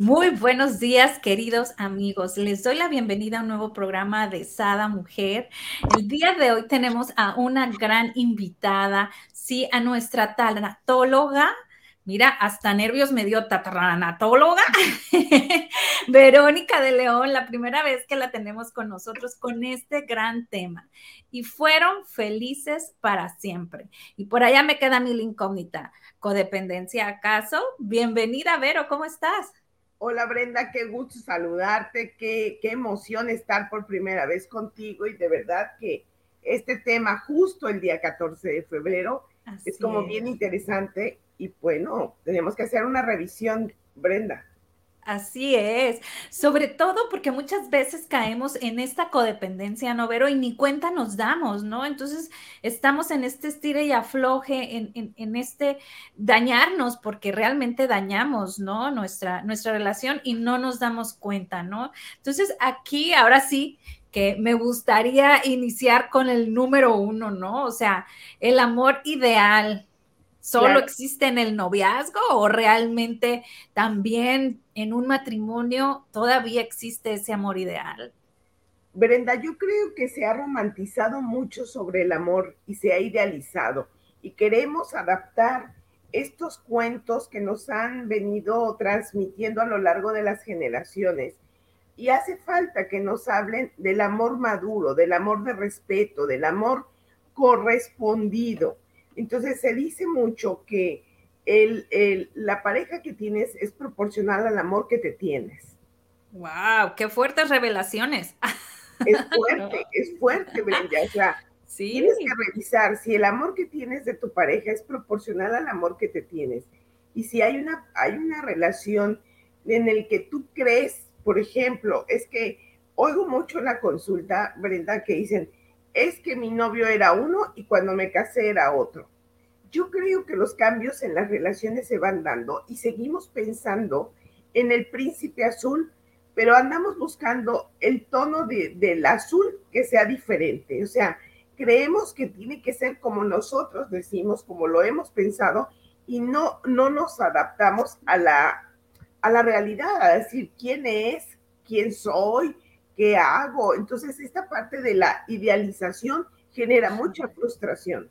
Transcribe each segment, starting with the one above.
Muy buenos días, queridos amigos. Les doy la bienvenida a un nuevo programa de Sada Mujer. El día de hoy tenemos a una gran invitada, sí, a nuestra tanatóloga. Mira, hasta nervios me dio tatanatóloga. Verónica de León, la primera vez que la tenemos con nosotros con este gran tema. Y fueron felices para siempre. Y por allá me queda mi incógnita. ¿Codependencia acaso? Bienvenida, Vero, ¿cómo estás? Hola Brenda, qué gusto saludarte, qué, qué emoción estar por primera vez contigo y de verdad que este tema justo el día 14 de febrero es como bien interesante y bueno, tenemos que hacer una revisión, Brenda. Así es, sobre todo porque muchas veces caemos en esta codependencia, ¿no, Vero? Y ni cuenta nos damos, ¿no? Entonces estamos en este estire y afloje, en, este dañarnos, porque realmente dañamos, ¿no? Nuestra, nuestra relación y no nos damos cuenta, ¿no? Entonces aquí, ahora sí, que me gustaría iniciar con el número uno, ¿no? O sea, el amor ideal, ¿Solo existe en el noviazgo o realmente también en un matrimonio todavía existe ese amor ideal? Brenda, yo creo que se ha romantizado mucho sobre el amor y se ha idealizado y queremos adaptar estos cuentos que nos han venido transmitiendo a lo largo de las generaciones. Y hace falta que nos hablen del amor maduro, del amor de respeto, del amor correspondido entonces se dice mucho que el, la pareja que tienes es proporcional al amor que te tienes. ¡Wow! ¡Qué fuertes revelaciones! Es fuerte, es fuerte, Brenda. O sea, tienes que revisar si el amor que tienes de tu pareja es proporcional al amor que te tienes. Y si hay una, hay una relación en el que tú crees, por ejemplo, es que oigo mucho en la consulta, Brenda, que dicen, es que mi novio era uno y cuando me casé era otro. Yo creo que los cambios en las relaciones se van dando y seguimos pensando en el príncipe azul, pero andamos buscando el tono del azul que sea diferente. O sea, creemos que tiene que ser como nosotros decimos, como lo hemos pensado, y no, no nos adaptamos a la, a la realidad, a decir quién es, quién soy, ¿qué hago? Entonces, esta parte de la idealización genera mucha frustración.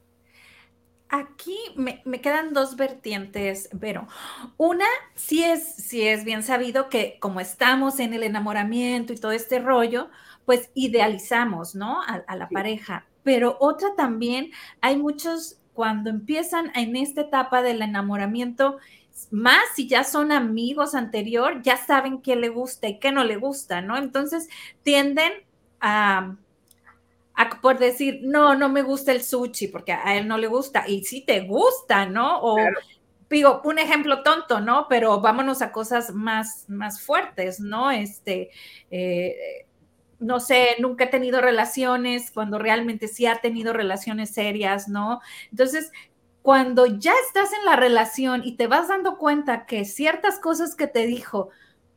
Aquí me, quedan dos vertientes, pero una sí es, sí es bien sabido que como estamos en el enamoramiento y todo este rollo, pues idealizamos, ¿no? A, la pareja. Pero otra también, hay muchos cuando empiezan en esta etapa del enamoramiento, más si ya son amigos anterior, ya saben qué le gusta y qué no le gusta, ¿no? Entonces tienden a, por decir, no, no me gusta el sushi porque a él no le gusta y sí te gusta, ¿no? O digo, un ejemplo tonto, ¿no? Pero vámonos a cosas más, más fuertes, ¿no? Este, eh, no sé, nunca he tenido relaciones, cuando realmente sí ha tenido relaciones serias, ¿no? Entonces, cuando ya estás en la relación y te vas dando cuenta que ciertas cosas que te dijo,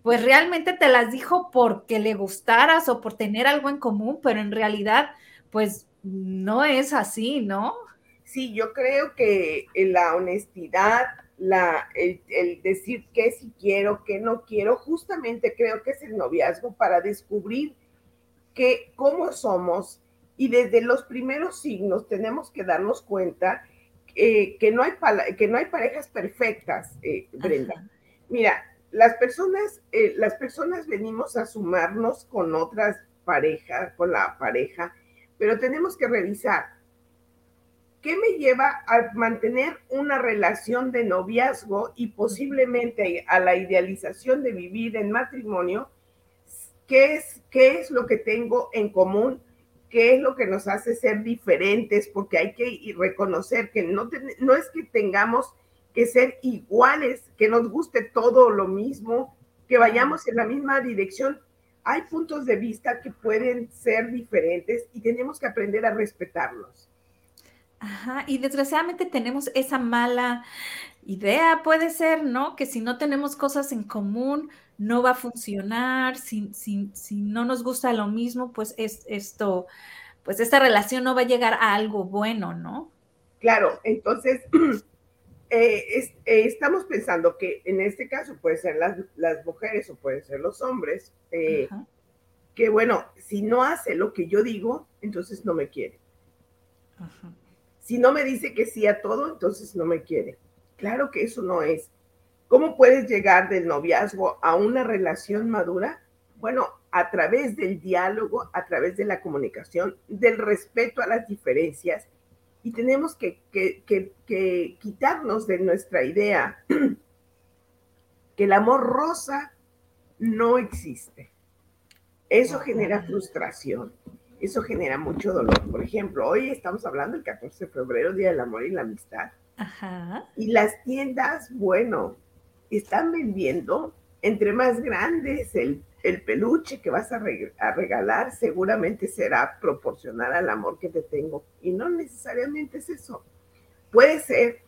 pues realmente te las dijo porque le gustaras o por tener algo en común, pero en realidad, pues no es así, ¿no? Sí, yo creo que la honestidad, la, el, decir qué sí quiero, qué no quiero, justamente creo que es el noviazgo para descubrir que cómo somos y desde los primeros signos tenemos que darnos cuenta eh, que, no hay que no hay parejas perfectas, eh, Brenda. Mira, las personas, eh, las personas venimos a sumarnos con otras parejas, con la pareja, pero tenemos que revisar qué me lleva a mantener una relación de noviazgo y posiblemente a la idealización de vivir en matrimonio, qué es, qué es lo que tengo en común qué es lo que nos hace ser diferentes, porque hay que reconocer que no, no es que tengamos que ser iguales, que nos guste todo lo mismo, que vayamos en la misma dirección. Hay puntos de vista que pueden ser diferentes y tenemos que aprender a respetarlos. Ajá, y desgraciadamente tenemos esa mala idea, puede ser, ¿no? Que si no tenemos cosas en común, no va a funcionar, si, si no nos gusta lo mismo, pues es esto, pues esta relación no va a llegar a algo bueno, ¿no? Claro, entonces eh, eh, estamos pensando que en este caso puede ser las, mujeres o pueden ser los hombres, eh, que bueno, si no hace lo que yo digo, entonces no me quiere. Si no me dice que sí a todo, entonces no me quiere. Claro que eso no es. ¿Cómo puedes llegar del noviazgo a una relación madura? Bueno, a través del diálogo, a través de la comunicación, del respeto a las diferencias. Y tenemos que, quitarnos de nuestra idea que el amor rosa no existe. Eso genera frustración eso genera mucho dolor. Por ejemplo, hoy estamos hablando del 14 de febrero, Día del Amor y la Amistad. Ajá. Y las tiendas, bueno, están vendiendo, entre más grandes el, el peluche que vas a, regalar, seguramente será proporcional al amor que te tengo. Y no necesariamente es eso. Puede ser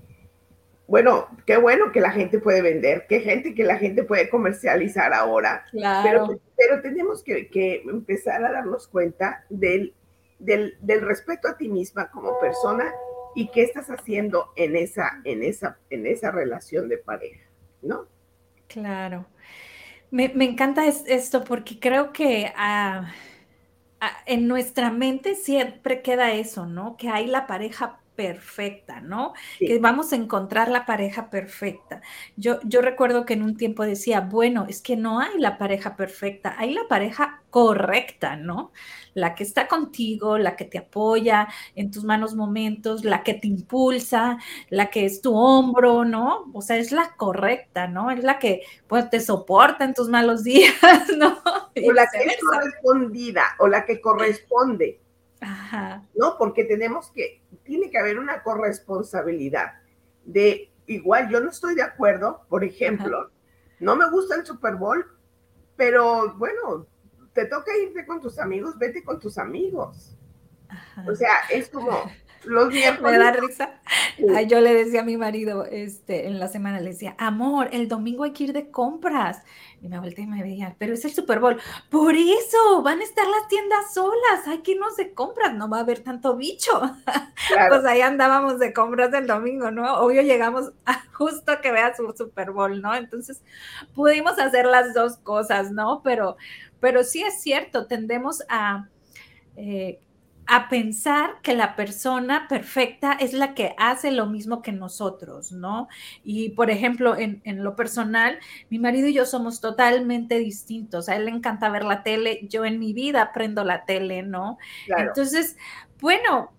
bueno, qué bueno que la gente puede vender, qué gente que la gente puede comercializar ahora. Claro. Pero, tenemos que, empezar a darnos cuenta del, del, respeto a ti misma como persona y qué estás haciendo en esa, en esa, en esa relación de pareja, ¿no? Claro. Me, encanta esto porque creo que ah, en nuestra mente siempre queda eso, ¿no? Que hay la pareja perfecta, ¿no? Que vamos a encontrar la pareja perfecta. Yo, yo recuerdo que en un tiempo decía, bueno, es que no hay la pareja perfecta, hay la pareja correcta, ¿no? La que está contigo, la que te apoya en tus malos momentos, la que te impulsa, la que es tu hombro, ¿no? O sea, es la correcta, ¿no? Es la que pues, te soporta en tus malos días, ¿no? O la que es correspondida, o la que corresponde. ¿No? Porque tenemos que, tiene que haber una corresponsabilidad de, igual yo no estoy de acuerdo, por ejemplo, no me gusta el Super Bowl, pero bueno, te toca irte con tus amigos, vete con tus amigos. O sea, es como, los Me da risa. yo le decía a mi marido este, en la semana, le decía, amor, el domingo hay que ir de compras. Y me volteé y me veía, pero es el Super Bowl. Por eso, van a estar las tiendas solas, hay que irnos de compras, no va a haber tanto bicho. pues ahí andábamos de compras el domingo, ¿no? Obvio llegamos a justo que vea su Super Bowl, ¿no? Entonces, pudimos hacer las dos cosas, ¿no? Pero, pero sí es cierto, tendemos a... Eh, a pensar que la persona perfecta es la que hace lo mismo que nosotros, ¿no? Y por ejemplo, en, lo personal, mi marido y yo somos totalmente distintos. A él le encanta ver la tele, yo en mi vida prendo la tele, ¿no? Entonces, bueno,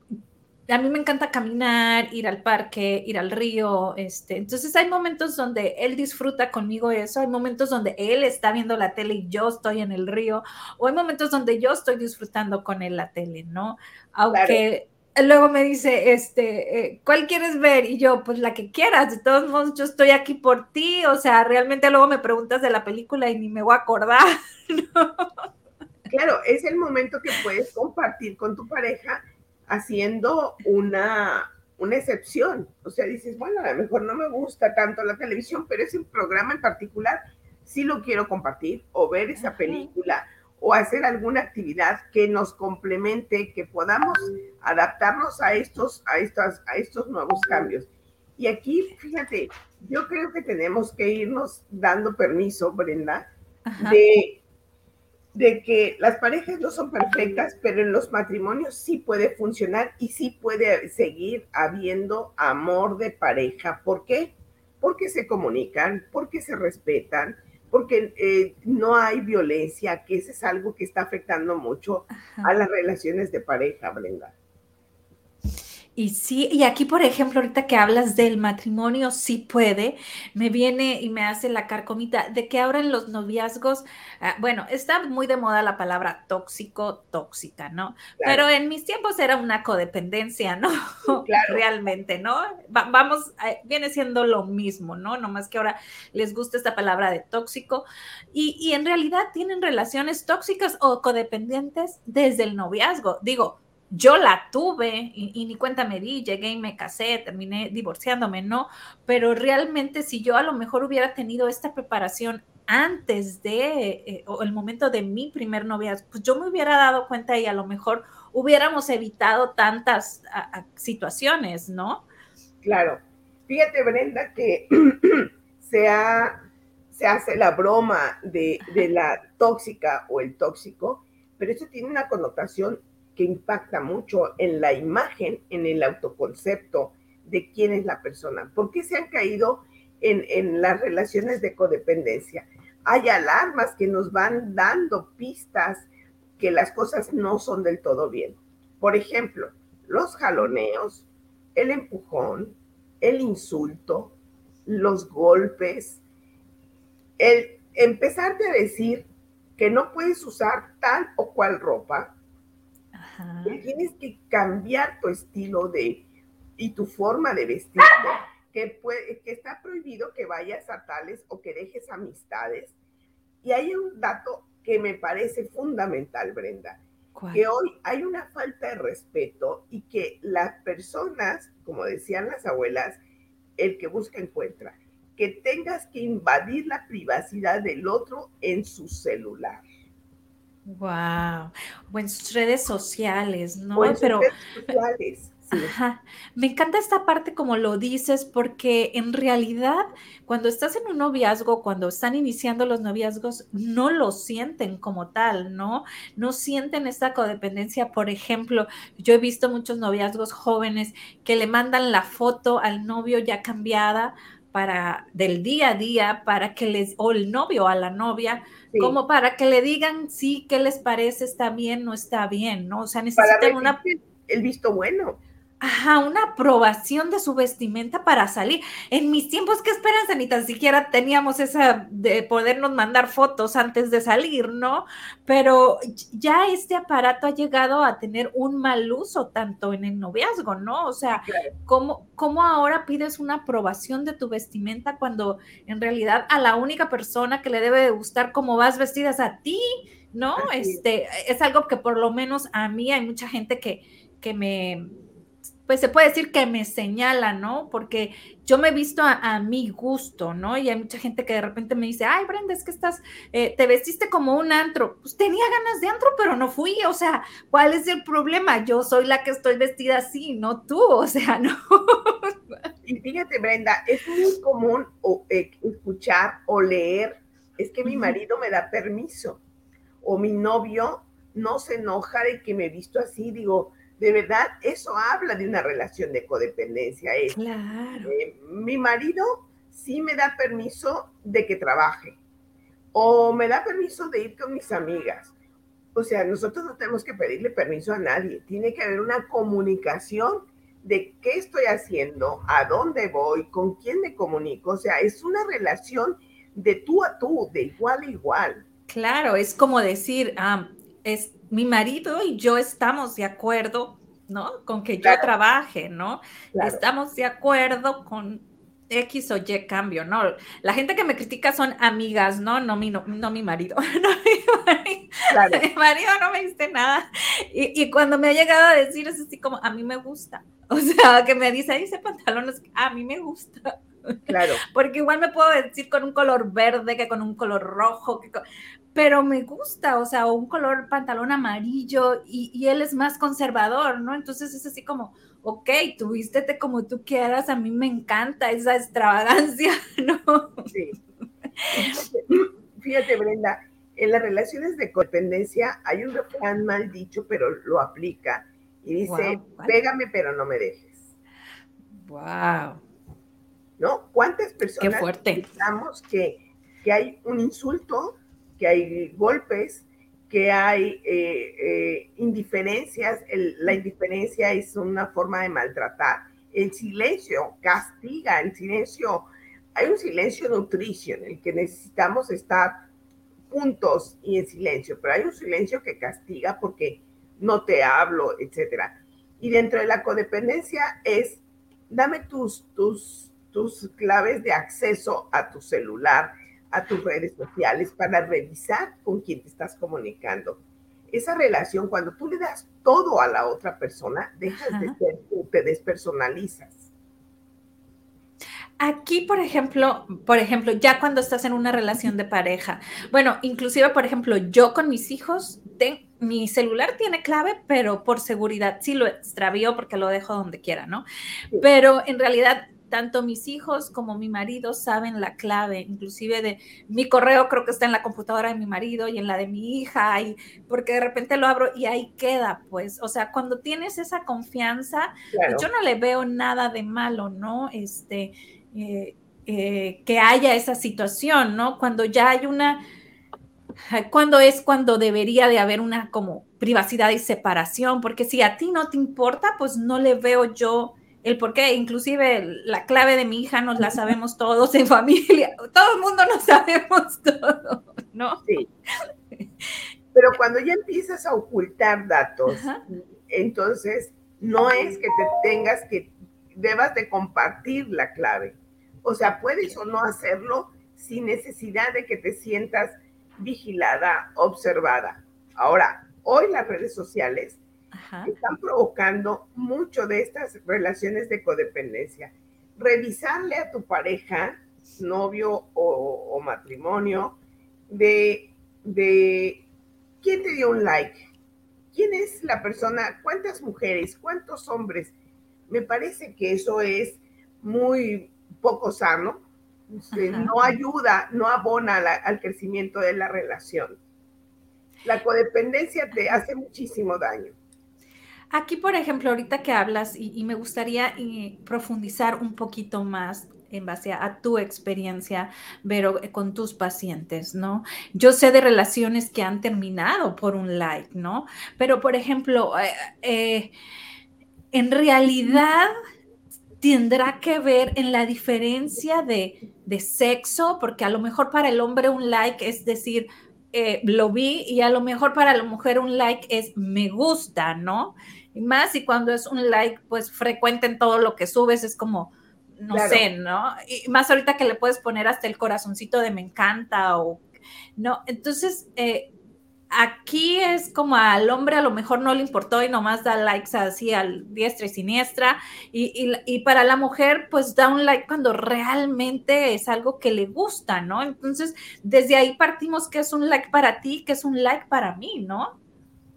a mí me encanta caminar, ir al parque, ir al río, este, entonces hay momentos donde él disfruta conmigo eso, hay momentos donde él está viendo la tele y yo estoy en el río, o hay momentos donde yo estoy disfrutando con él la tele, ¿no? Aunque luego me dice, este, eh, ¿cuál quieres ver? Y yo, pues la que quieras, de todos modos yo estoy aquí por ti, o sea, realmente luego me preguntas de la película y ni me voy a acordar, ¿no? Claro, es el momento que puedes compartir con tu pareja haciendo una, una excepción. O sea, dices, bueno, a lo mejor no me gusta tanto la televisión, pero ese programa en particular sí lo quiero compartir o ver esa película o hacer alguna actividad que nos complemente, que podamos adaptarnos a estos, a estas, a estos nuevos cambios. Y aquí, fíjate, yo creo que tenemos que irnos dando permiso, Brenda, de de que las parejas no son perfectas, pero en los matrimonios sí puede funcionar y sí puede seguir habiendo amor de pareja. ¿Por qué? Porque se comunican, porque se respetan, porque eh, no hay violencia, que eso es algo que está afectando mucho a las relaciones de pareja, Brenda. Y sí, y aquí, por ejemplo, ahorita que hablas del matrimonio, sí puede, me viene y me hace la carcomita de que ahora en los noviazgos, ah, bueno, está muy de moda la palabra tóxico, tóxica, ¿no? Pero en mis tiempos era una codependencia, ¿no? Claro. Realmente, ¿no? vamos, eh, viene siendo lo mismo, ¿no? Nomás que ahora les gusta esta palabra de tóxico y, y en realidad tienen relaciones tóxicas o codependientes desde el noviazgo. Digo, yo la tuve y, ni cuenta me di, llegué y me casé, terminé divorciándome, ¿no? Pero realmente si yo a lo mejor hubiera tenido esta preparación antes de eh, o el momento de mi primer novia, pues yo me hubiera dado cuenta y a lo mejor hubiéramos evitado tantas situaciones, ¿no? Claro. Fíjate, Brenda, que se, se hace la broma de, de la tóxica o el tóxico, pero eso tiene una connotación que impacta mucho en la imagen, en el autoconcepto de quién es la persona. ¿Por qué se han caído en, las relaciones de codependencia? Hay alarmas que nos van dando pistas que las cosas no son del todo bien. Por ejemplo, los jaloneos, el empujón, el insulto, los golpes, el empezarte a decir que no puedes usar tal o cual ropa, Tienes que cambiar tu estilo de y tu forma de vestirte, que, puede, que está prohibido que vayas a tales o que dejes amistades. Y hay un dato que me parece fundamental, Brenda, que hoy hay una falta de respeto y que las personas, como decían las abuelas, el que busca encuentra, que tengas que invadir la privacidad del otro en su celular. Wow, o en sus redes sociales, ¿no? Pero redes sociales. Ajá. Me encanta esta parte como lo dices, porque en realidad cuando estás en un noviazgo, cuando están iniciando los noviazgos, no lo sienten como tal, ¿no? No sienten esta codependencia. Por ejemplo, yo he visto muchos noviazgos jóvenes que le mandan la foto al novio ya cambiada para del día a día para que les o el novio a la novia como para que le digan sí qué les parece está bien no está bien no o sea necesitan una el visto bueno Ajá, una aprobación de su vestimenta para salir. En mis tiempos, ¿qué esperanza? Ni tan siquiera teníamos esa de podernos mandar fotos antes de salir, ¿no? Pero ya este aparato ha llegado a tener un mal uso tanto en el noviazgo, ¿no? O sea, ¿cómo, ¿cómo ahora pides una aprobación de tu vestimenta cuando en realidad a la única persona que le debe de gustar cómo vas vestida es a ti, ¿no? Este, es algo que por lo menos a mí hay mucha gente que, que me pues se puede decir que me señala, ¿no? Porque yo me he visto a, mi gusto, ¿no? Y hay mucha gente que de repente me dice, ay, Brenda, es que estás, eh, te vestiste como un antro. Pues tenía ganas de antro, pero no fui. O sea, ¿cuál es el problema? Yo soy la que estoy vestida así, no tú. O sea, no. Y fíjate, Brenda, es muy común eh, escuchar o leer, es que mi marido me da permiso o mi novio no se enoja de que me he visto así. Digo, de verdad, eso habla de una relación de codependencia. claro. Eh, mi marido sí me da permiso de que trabaje o me da permiso de ir con mis amigas. O sea, nosotros no tenemos que pedirle permiso a nadie. Tiene que haber una comunicación de qué estoy haciendo, a dónde voy, con quién me comunico. O sea, es una relación de tú a tú, de igual a igual. Claro, es como decir, ah, es mi marido y yo estamos de acuerdo, ¿no? Con que yo trabaje, ¿no? Estamos de acuerdo con X o Y cambio, ¿no? La gente que me critica son amigas, ¿no? No mi, no, mi marido. No, mi, marido. mi marido no me dice nada. Y, y, cuando me ha llegado a decir es así como, a mí me gusta. O sea, que me dice, ese pantalón es, a mí me gusta. Claro. Porque igual me puedo decir con un color verde que con un color rojo, que pero me gusta, o sea, un color pantalón amarillo y, él es más conservador, ¿no? Entonces es así como, ok, tú vístete como tú quieras, a mí me encanta esa extravagancia, ¿no? Sí. Fíjate, Brenda, en las relaciones de codependencia hay un refrán mal dicho, pero lo aplica y dice, pégame pero no me dejes. Wow. ¿No? ¿Cuántas personas Qué pensamos que, que hay un insulto que hay golpes, que hay eh, eh, indiferencias, la indiferencia es una forma de maltratar, el silencio castiga, el silencio, hay un silencio nutricio en el que necesitamos estar juntos y en silencio, pero hay un silencio que castiga porque no te hablo, etcétera. Y dentro de la codependencia es, dame tus, tus, tus claves de acceso a tu celular, a tus redes sociales para revisar con quién te estás comunicando. Esa relación, cuando tú le das todo a la otra persona, dejas de ser tú, te despersonalizas. Aquí, por ejemplo, por ejemplo, ya cuando estás en una relación de pareja, bueno, inclusive, por ejemplo, yo con mis hijos, mi celular tiene clave, pero por seguridad sí lo extravío porque lo dejo donde quiera, ¿no? Pero en realidad tanto mis hijos como mi marido saben la clave, inclusive de mi correo creo que está en la computadora de mi marido y en la de mi hija, y porque de repente lo abro y ahí queda, pues, o sea, cuando tienes esa confianza, pues, yo no le veo nada de malo, ¿no? Este, eh, eh, que haya esa situación, ¿no? Cuando ya hay una, cuando es cuando debería de haber una como privacidad y separación, porque si a ti no te importa, pues no le veo yo el por qué, inclusive la clave de mi hija nos la sabemos todos en familia, todo el mundo nos sabemos todo, ¿no? Sí. Pero cuando ya empiezas a ocultar datos, entonces no es que te tengas que, debas de compartir la clave. O sea, puedes o no hacerlo sin necesidad de que te sientas vigilada, observada. Ahora, hoy las redes sociales están provocando mucho de estas relaciones de codependencia. Revisarle a tu pareja, novio o, matrimonio, de, de quién te dio un like, quién es la persona, cuántas mujeres, cuántos hombres. Me parece que eso es muy poco sano, no ayuda, no abona al crecimiento de la relación. La codependencia te hace muchísimo daño. Aquí, por ejemplo, ahorita que hablas, y, me gustaría eh, profundizar un poquito más en base a, tu experiencia, pero eh, con tus pacientes, ¿no? Yo sé de relaciones que han terminado por un like, ¿no? Pero, por ejemplo, eh, en realidad tendrá que ver en la diferencia de, sexo, porque a lo mejor para el hombre un like es decir, lo vi y a lo mejor para la mujer un like es me gusta, ¿no? Y más y cuando es un like, pues frecuente en todo lo que subes, es como, no sé, ¿no? Y más ahorita que le puedes poner hasta el corazoncito de me encanta o, ¿no? Entonces, eh, aquí es como al hombre a lo mejor no le importó y nomás da likes así al diestra y siniestra. Y, y, para la mujer, pues da un like cuando realmente es algo que le gusta, ¿no? Entonces, desde ahí partimos que es un like para ti, que es un like para mí, ¿no?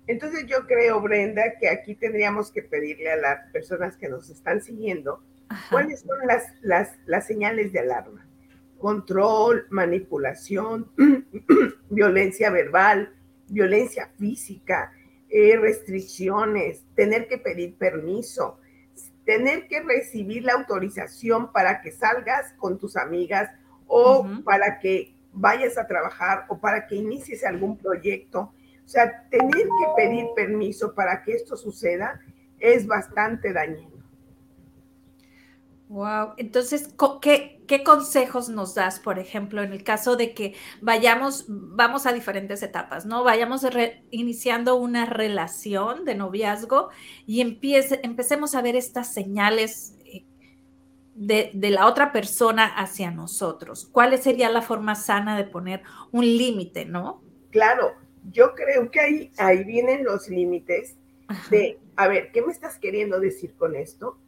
Entonces yo creo, Brenda, que aquí tendríamos que pedirle a las personas que nos están siguiendo cuáles son las, las, las señales de alarma. Control, manipulación, violencia verbal, violencia física, eh, restricciones, tener que pedir permiso, tener que recibir la autorización para que salgas con tus amigas o para que vayas a trabajar o para que inicies algún proyecto. O sea, tener que pedir permiso para que esto suceda es bastante dañino. Wow, entonces, ¿qué, ¿qué, consejos nos das, por ejemplo, en el caso de que vayamos, vamos a diferentes etapas, ¿no? Vayamos iniciando una relación de noviazgo y empiece, empecemos a ver estas señales eh, de, de, la otra persona hacia nosotros. ¿Cuál sería la forma sana de poner un límite, no? Claro, yo creo que ahí, ahí vienen los límites de, a ver, ¿qué me estás queriendo decir con esto?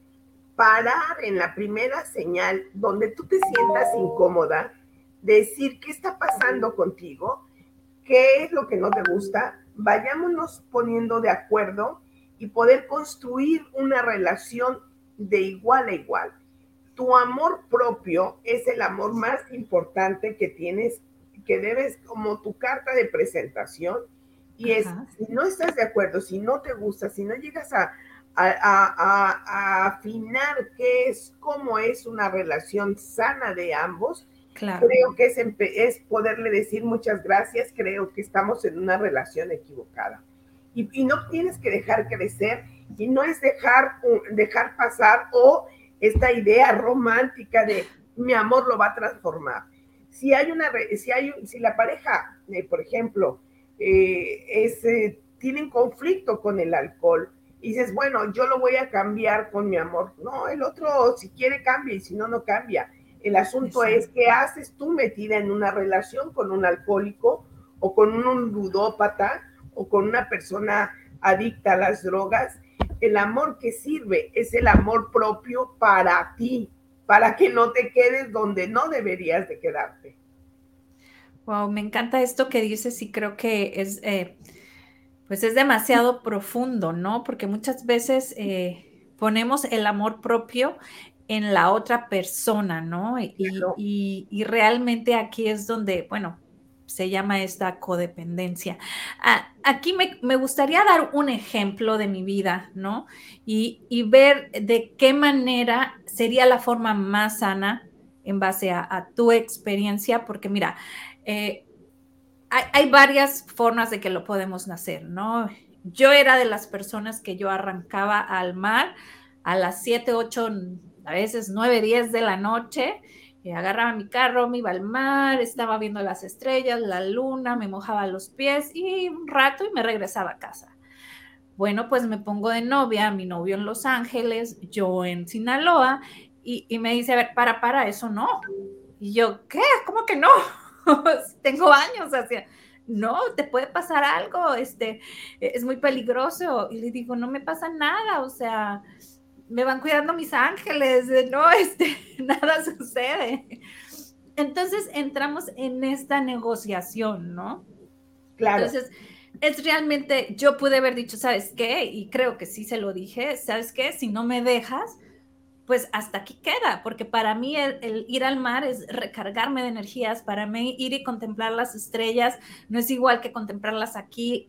Parar en la primera señal donde tú te sientas incómoda, decir qué está pasando contigo, qué es lo que no te gusta, vayámonos poniendo de acuerdo y poder construir una relación de igual a igual. Tu amor propio es el amor más importante que tienes que debes como tu carta de presentación. Y es, si no estás de acuerdo, si no te gusta, si no llegas a, a, afinar qué es, cómo es una relación sana de ambos, Creo que es, es poderle decir muchas gracias, creo que estamos en una relación equivocada. Y, y, no tienes que dejar crecer y no es dejar, dejar pasar o esta idea romántica de mi amor lo va a transformar. Si hay una, si hay, si la pareja, eh, por ejemplo, eh, es, eh, tienen conflicto con el alcohol y dices, bueno, yo lo voy a cambiar con mi amor. No, el otro si quiere cambia y si no, no cambia. El asunto es qué haces tú metida en una relación con un alcohólico o con un ludópata o con una persona adicta a las drogas. El amor que sirve es el amor propio para ti, para que no te quedes donde no deberías de quedarte. Wow, me encanta esto que dices y creo que es, eh, pues es demasiado profundo, ¿no? Porque muchas veces eh, ponemos el amor propio en la otra persona, ¿no? Y, realmente aquí es donde, bueno, se llama esta codependencia. Ah, aquí me, gustaría dar un ejemplo de mi vida, ¿no? Y, ver de qué manera sería la forma más sana en base a, tu experiencia, porque mira, eh, hay, varias formas de que lo podemos hacer, ¿no? Yo era de las personas que yo arrancaba al mar a las 7, 8, a veces 9, 10 de la noche, eh, agarraba mi carro, me iba al mar, estaba viendo las estrellas, la luna, me mojaba los pies y un rato y me regresaba a casa. Bueno, pues me pongo de novia, mi novio en Los Ángeles, yo en Sinaloa, y, y me dice, a ver, para, para, eso no. Y yo, ¿qué? ¿Cómo que no? Tengo años hacia no, te puede pasar algo, este, es muy peligroso. Y le digo, no me pasa nada, o sea, me van cuidando mis ángeles, no, este, nada sucede. Entonces entramos en esta negociación, ¿no? Claro. Entonces, es realmente, yo pude haber dicho, ¿sabes qué? Y creo que sí se lo dije, ¿sabes qué? Si no me dejas, pues hasta aquí queda, porque para mí el, ir al mar es recargarme de energías, para mí ir y contemplar las estrellas no es igual que contemplarlas aquí,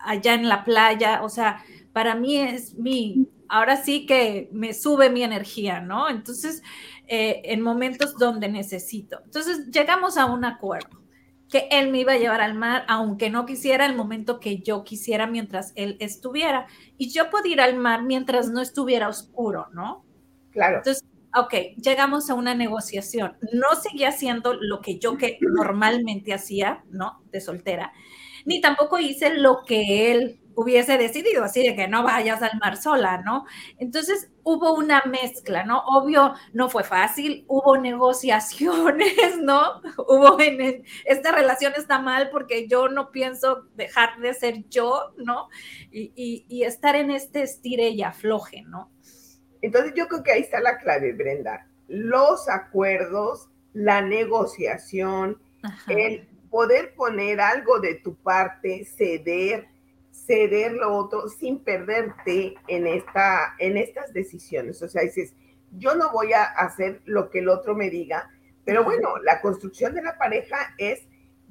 allá en la playa, o sea, para mí es mi, ahora sí que me sube mi energía, ¿no? Entonces, eh, en momentos donde necesito. Entonces, llegamos a un acuerdo que él me iba a llevar al mar, aunque no quisiera el momento que yo quisiera mientras él estuviera. Y yo podía ir al mar mientras no estuviera oscuro, ¿no? Claro. Entonces, ok, llegamos a una negociación. No seguía haciendo lo que yo que normalmente hacía, ¿no? De soltera, ni tampoco hice lo que él hubiese decidido, así de que no vayas al mar sola, ¿no? Entonces hubo una mezcla, ¿no? Obvio, no fue fácil, hubo negociaciones, ¿no? Hubo en, esta relación está mal porque yo no pienso dejar de ser yo, ¿no? Y, y, estar en este estire y afloje, ¿no? Entonces yo creo que ahí está la clave, Brenda. Los acuerdos, la negociación, el poder poner algo de tu parte, ceder, ceder lo otro sin perderte en, esta, en estas decisiones. O sea, dices, yo no voy a hacer lo que el otro me diga, pero bueno, la construcción de la pareja es,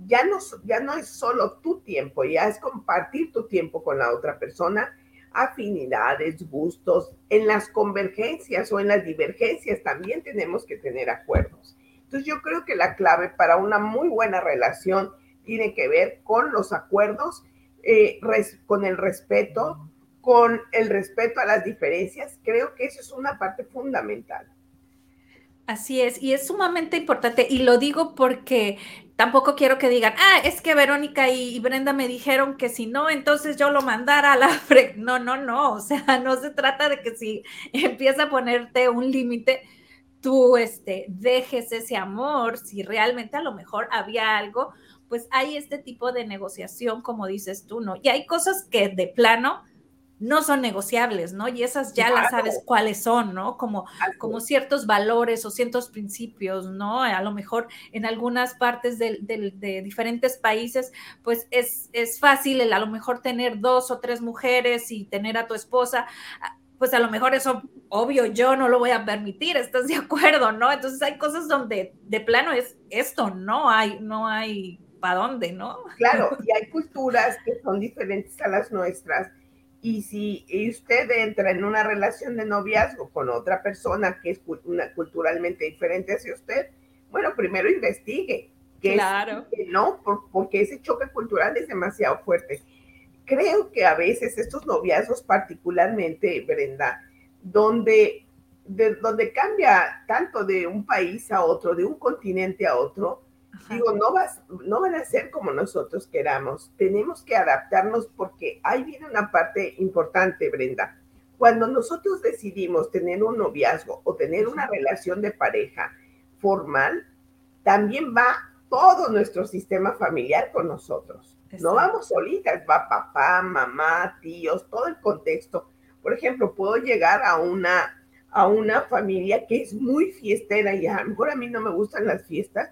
ya no, ya no es solo tu tiempo, ya es compartir tu tiempo con la otra persona, afinidades, gustos, en las convergencias o en las divergencias también tenemos que tener acuerdos. Entonces yo creo que la clave para una muy buena relación tiene que ver con los acuerdos eh, con el respeto, con el respeto a las diferencias. Creo que eso es una parte fundamental. Así es, y es sumamente importante, y lo digo porque tampoco quiero que digan, ah, es que Verónica y Brenda me dijeron que si no, entonces yo lo mandara a la... No, no, no, o sea, no se trata de que si empieza a ponerte un límite, tú este, dejes ese amor, si realmente a lo mejor había algo, pues hay este tipo de negociación, como dices tú, ¿no? Y hay cosas que de plano no son negociables, ¿no? Y esas ya las sabes cuáles son, ¿no? Como, como ciertos valores o ciertos principios, ¿no? A lo mejor en algunas partes de, de, diferentes países, pues es, es fácil el, a lo mejor tener dos o tres mujeres y tener a tu esposa pues a lo mejor eso, obvio, yo no lo voy a permitir, ¿estás de acuerdo? ¿No? Entonces hay cosas donde de plano es esto, no hay, no hay para dónde, ¿no? Claro, y hay culturas que son diferentes a las nuestras. Y si usted entra en una relación de noviazgo con otra persona que es una, culturalmente diferente hacia usted, bueno, primero investigue. Que claro. que no, porque ese choque cultural es demasiado fuerte. Creo que a veces estos noviazgos, particularmente, Brenda, donde, de, donde cambia tanto de un país a otro, de un continente a otro, digo, no, vas, no van a ser como nosotros queramos. Tenemos que adaptarnos porque ahí viene una parte importante, Brenda. Cuando nosotros decidimos tener un noviazgo o tener una relación de pareja formal, también va todo nuestro sistema familiar con nosotros. No vamos solitas, va papá, mamá, tíos, todo el contexto. Por ejemplo, puedo llegar a una, a una familia que es muy fiestera y a lo mejor a mí no me gustan las fiestas.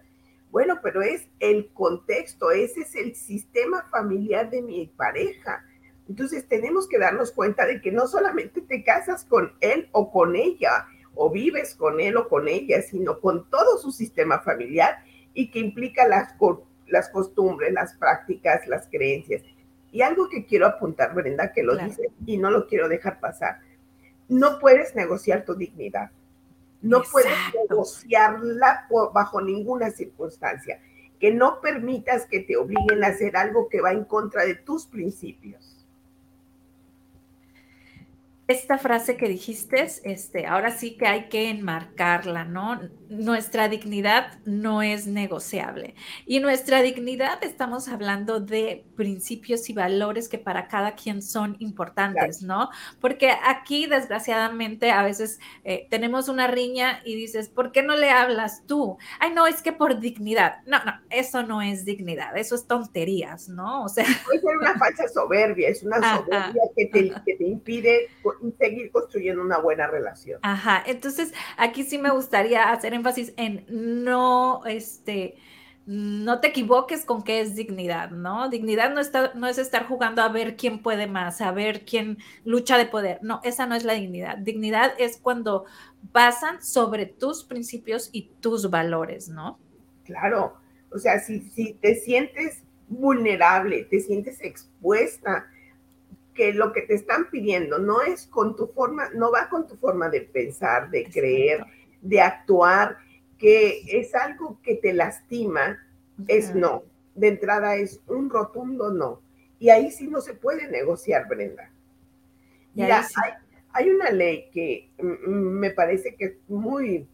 Bueno, pero es el contexto, ese es el sistema familiar de mi pareja. Entonces tenemos que darnos cuenta de que no solamente te casas con él o con ella, o vives con él o con ella, sino con todo su sistema familiar y que implica las, las costumbres, las prácticas, las creencias. Y algo que quiero apuntar, Brenda, que lo dice y no lo quiero dejar pasar. No puedes negociar tu dignidad. No puedes negociarla bajo ninguna circunstancia. Que no permitas que te obliguen a hacer algo que va en contra de tus principios esta frase que dijiste, este, ahora sí que hay que enmarcarla, ¿no? Nuestra dignidad no es negociable. Y nuestra dignidad estamos hablando de principios y valores que para cada quien son importantes, ¿no? Porque aquí, desgraciadamente, a veces eh, tenemos una riña y dices, ¿por qué no le hablas tú? Ay, no, es que por dignidad. No, no, eso no es dignidad, eso es tonterías, ¿no? O sea. Puede ser una falsa soberbia, es una soberbia que te, que te impide seguir construyendo una buena relación. Ajá, entonces aquí sí me gustaría hacer énfasis en no, este, no te equivoques con qué es dignidad, ¿no? Dignidad no, está, no es estar jugando a ver quién puede más, a ver quién lucha de poder. No, esa no es la dignidad. Dignidad es cuando pasan sobre tus principios y tus valores, ¿no? Claro, o sea, si, si te sientes vulnerable, te sientes expuesta, que lo que te están pidiendo no es con tu forma, no va con tu forma de pensar, de creer, de actuar, que es algo que te lastima, es no. De entrada es un rotundo no. Y ahí sí no se puede negociar, Brenda. Mira, hay, una ley que me parece que es muy,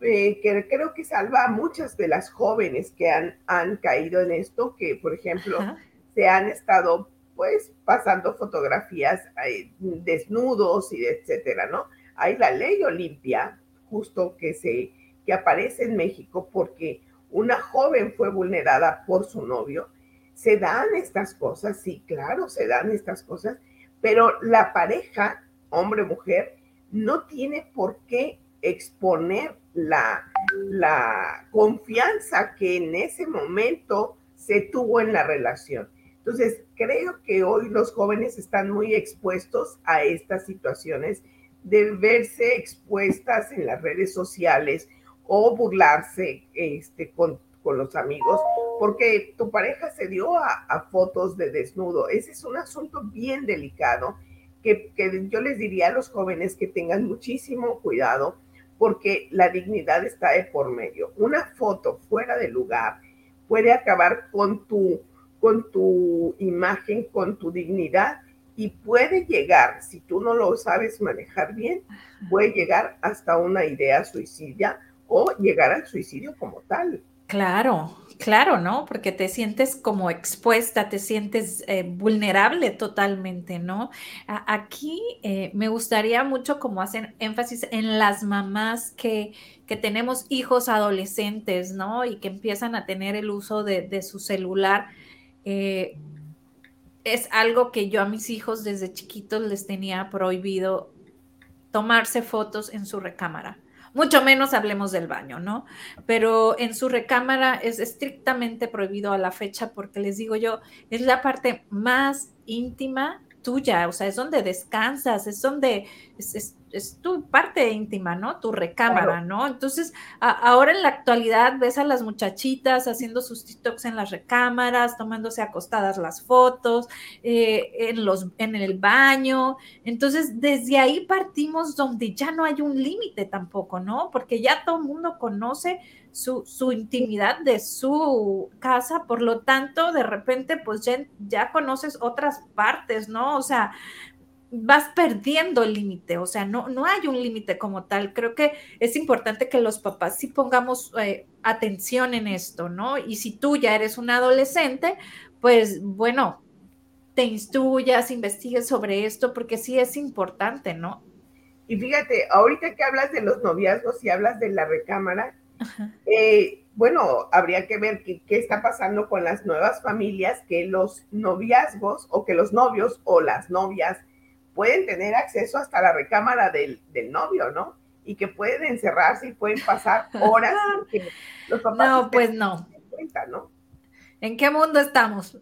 eh, que creo que salva a muchas de las jóvenes que han, han caído en esto, que por ejemplo se han estado pues pasando fotografías desnudos y etcétera, ¿no? Hay la ley Olimpia, justo que se que aparece en México porque una joven fue vulnerada por su novio. Se dan estas cosas, sí, claro, se dan estas cosas, pero la pareja, hombre-mujer, no tiene por qué exponer la, la confianza que en ese momento se tuvo en la relación. Entonces, creo que hoy los jóvenes están muy expuestos a estas situaciones de verse expuestas en las redes sociales o burlarse este, con, los amigos, porque tu pareja se dio a, fotos de desnudo. Ese es un asunto bien delicado que, que yo les diría a los jóvenes que tengan muchísimo cuidado porque la dignidad está de por medio. Una foto fuera de lugar puede acabar con tu con tu imagen, con tu dignidad y puede llegar, si tú no lo sabes manejar bien, puede llegar hasta una idea suicida o llegar al suicidio como tal. Claro, claro, ¿no? Porque te sientes como expuesta, te sientes eh, vulnerable totalmente, ¿no? aquí eh, me gustaría mucho como hacen énfasis en las mamás que, que, tenemos hijos adolescentes, ¿no? Y que empiezan a tener el uso de, de su celular eh, es algo que yo a mis hijos desde chiquitos les tenía prohibido tomarse fotos en su recámara. Mucho menos hablemos del baño, ¿no? Pero en su recámara es estrictamente prohibido a la fecha porque les digo yo, es la parte más íntima tuya, o sea, es donde descansas, es donde es, tu parte íntima, ¿no? Tu recámara, ¿no? Entonces, ahora en la actualidad ves a las muchachitas haciendo sus TikToks en las recámaras, tomándose acostadas las fotos, eh, en, los, en el baño. Entonces, desde ahí partimos donde ya no hay un límite tampoco, ¿no? Porque ya todo el mundo conoce su, intimidad de su casa, por lo tanto, de repente, pues ya, ya conoces otras partes, ¿no? O sea, vas perdiendo el límite, o sea, no, no hay un límite como tal. Creo que es importante que los papás sí pongamos eh, atención en esto, ¿no? Y si tú ya eres un adolescente, pues bueno, te instruyas, investigues sobre esto, porque sí es importante, ¿no? Y fíjate, ahorita que hablas de los noviazgos y hablas de la recámara, eh, bueno, habría que ver qué, qué, está pasando con las nuevas familias, que los noviazgos o que los novios o las novias pueden tener acceso hasta la recámara del, del novio, ¿no? Y que pueden encerrarse y pueden pasar horas. los papás no, pues no. Cuenta, ¿no? ¿En qué mundo estamos?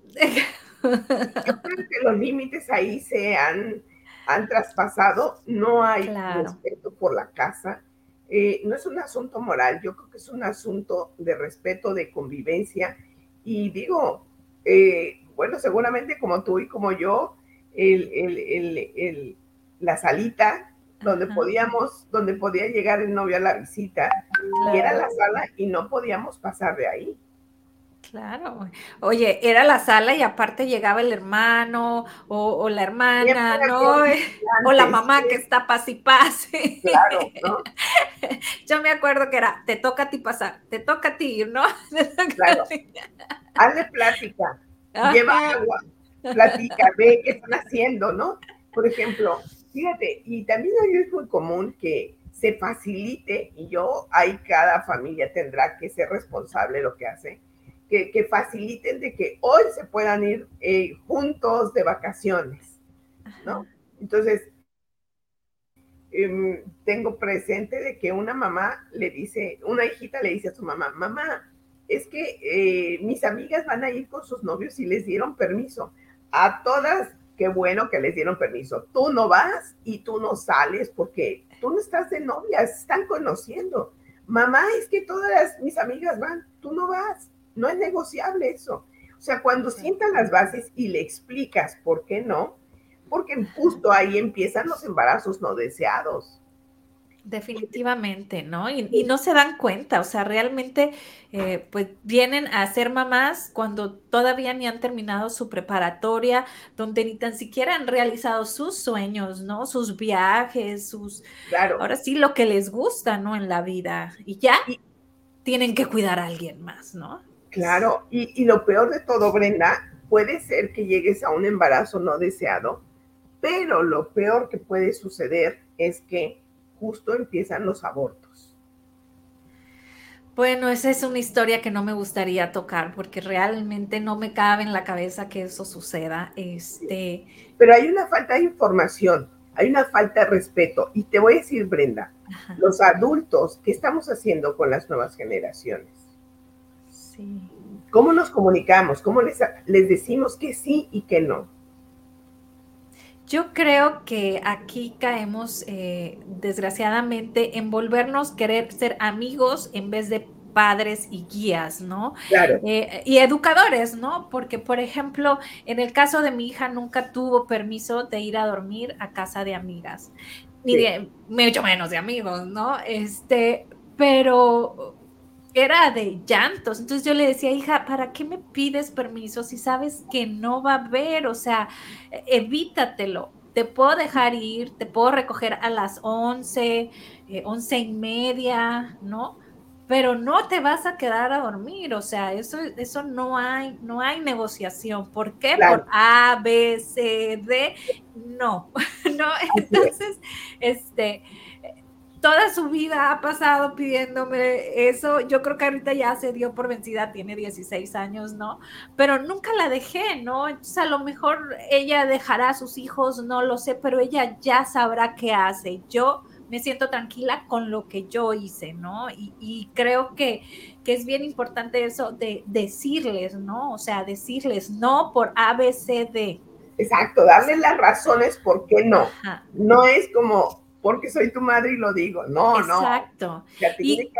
Yo creo que los límites ahí se han, han traspasado, no hay respeto por la casa. Eh, no es un asunto moral, yo creo que es un asunto de respeto, de convivencia. Y digo, eh, bueno, seguramente como tú y como yo, el, la salita donde podíamos, donde podía llegar el novio a la visita, y era la sala y no podíamos pasar de ahí. Claro. Oye, era la sala y aparte llegaba el hermano o, la hermana, ¿no? o la mamá que está paz y. Claro, ¿no? Yo me acuerdo que era, te toca a ti pasar, te toca a ti ir, ¿no? Claro. Hazle plática, lleva agua, platica, ve qué están haciendo, ¿no? Por ejemplo, fíjate, y también es muy común que se facilite, y yo, ahí cada familia tendrá que ser responsable de lo que hace, que, que faciliten de que hoy se puedan ir eh, juntos de vacaciones, ¿no? Entonces, em, tengo presente de que una mamá le dice, una hijita le dice a su mamá, mamá, es que eh, mis amigas van a ir con sus novios y les dieron permiso a todas, qué bueno que les dieron permiso. Tú no vas y tú no sales porque tú no estás de novia, están conociendo. Mamá, es que todas mis amigas van, tú no vas. No es negociable eso. O sea, cuando sientan las bases y le explicas por qué no, porque justo ahí empiezan los embarazos no deseados. Definitivamente, ¿no? Y, no se dan cuenta, o sea, realmente eh, pues vienen a ser mamás cuando todavía ni han terminado su preparatoria, donde ni tan siquiera han realizado sus sueños, ¿no? Sus viajes, sus... Claro. Ahora sí, lo que les gusta, ¿no? En la vida. Y ya tienen que cuidar a alguien más, ¿no? Claro, y, y lo peor de todo, Brenda, puede ser que llegues a un embarazo no deseado, pero lo peor que puede suceder es que justo empiezan los abortos. Bueno, esa es una historia que no me gustaría tocar porque realmente no me cabe en la cabeza que eso suceda. Este... Pero hay una falta de información, hay una falta de respeto. Y te voy a decir, Brenda, los adultos, ¿qué estamos haciendo con las nuevas generaciones? Sí. ¿Cómo nos comunicamos? ¿Cómo les, les decimos que sí y que no? Yo creo que aquí caemos, eh, desgraciadamente, en volvernos querer ser amigos en vez de padres y guías, ¿no? Claro. Eh, y educadores, ¿no? Porque, por ejemplo, en el caso de mi hija, nunca tuvo permiso de ir a dormir a casa de amigas, ni de, mucho menos de amigos, ¿no? Este, pero era de llantos. Entonces yo le decía, hija, ¿para qué me pides permiso si sabes que no va a haber? O sea, evítatelo. Te puedo dejar ir, te puedo recoger a las 11, eh, once y media, ¿no? Pero no te vas a quedar a dormir, o sea, eso, eso no hay, no hay negociación. ¿Por qué? Por A, B, C, D, no, no. Entonces, este, toda su vida ha pasado pidiéndome eso. Yo creo que ahorita ya se dio por vencida, tiene 16 años, ¿no? Pero nunca la dejé, ¿no? Entonces a lo mejor ella dejará a sus hijos, no lo sé, pero ella ya sabrá qué hace. Yo me siento tranquila con lo que yo hice, ¿no? Y, creo que, que, es bien importante eso de decirles, ¿no? O sea, decirles no por A, B, C, D. Exacto, darles las razones por qué no. No es como, porque soy tu madre y lo digo. No, no. Exacto. y,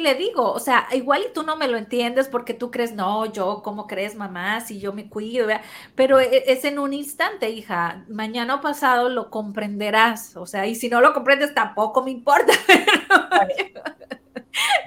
Le, digo, o sea, igual y tú no me lo entiendes porque tú crees, no, yo, ¿cómo crees, mamá? Si yo me cuido, pero e, es en un instante, hija. Mañana o pasado lo comprenderás, o sea, y si no lo comprendes tampoco me importa.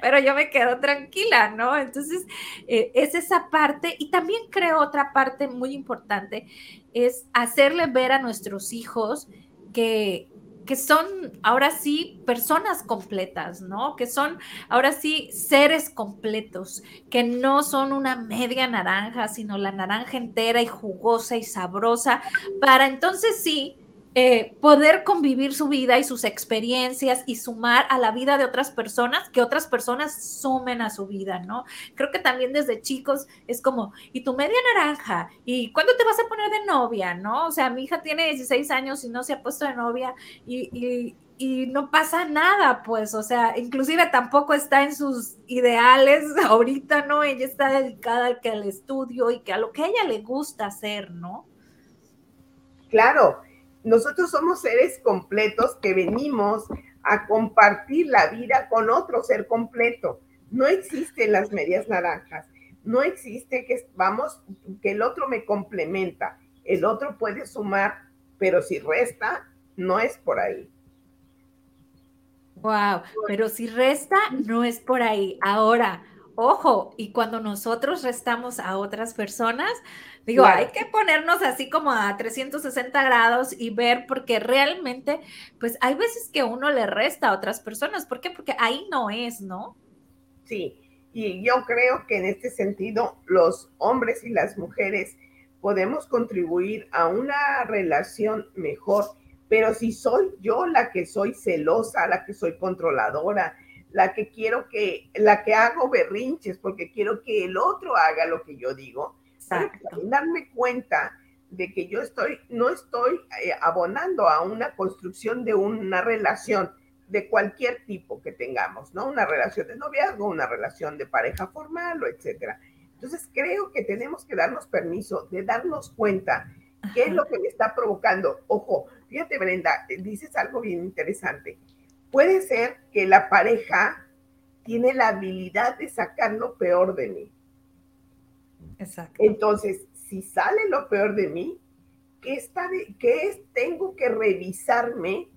pero yo me quedo tranquila, ¿no? Entonces, eh, es esa parte y también creo otra parte muy importante, es hacerle ver a nuestros hijos que, que son ahora sí personas completas, ¿no? Que son ahora sí seres completos, que no son una media naranja, sino la naranja entera y jugosa y sabrosa, para entonces sí eh, poder convivir su vida y sus experiencias y sumar a la vida de otras personas, que otras personas sumen a su vida, ¿no? Creo que también desde chicos es como, ¿y tu media naranja? ¿Y cuándo te vas a poner de novia? ¿No? O sea, mi hija tiene 16 años y no se ha puesto de novia y, y no pasa nada, pues, o sea, inclusive tampoco está en sus ideales ahorita, ¿no? Ella está dedicada al, que al estudio y que a lo que a ella le gusta hacer, ¿no? Claro, nosotros somos seres completos que venimos a compartir la vida con otro ser completo. No existen las medias naranjas. No existe que vamos, que el otro me complementa. El otro puede sumar, pero si resta, no es por ahí. Wow, pero si resta, no es por ahí. Ahora, ojo, y cuando nosotros restamos a otras personas, Digo, hay que ponernos así como a 360 grados y ver porque realmente, pues hay veces que uno le resta a otras personas. ¿Por qué? Porque ahí no es, ¿no? Sí, y yo creo que en este sentido los hombres y las mujeres podemos contribuir a una relación mejor, pero si soy yo la que soy celosa, la que soy controladora, la que quiero que, la que hago berrinches porque quiero que el otro haga lo que yo digo, darme cuenta de que yo estoy, no estoy eh, abonando a una construcción de una relación de cualquier tipo que tengamos, ¿no? Una relación de noviazgo, una relación de pareja formal o etcétera. Entonces creo que tenemos que darnos permiso de darnos cuenta qué es lo que me está provocando. Ojo, fíjate Brenda, dices algo bien interesante. Puede ser que la pareja tiene la habilidad de sacar lo peor de mí. Exacto. Entonces, si sale lo peor de mí, ¿qué, está de, qué es? Tengo que revisarme,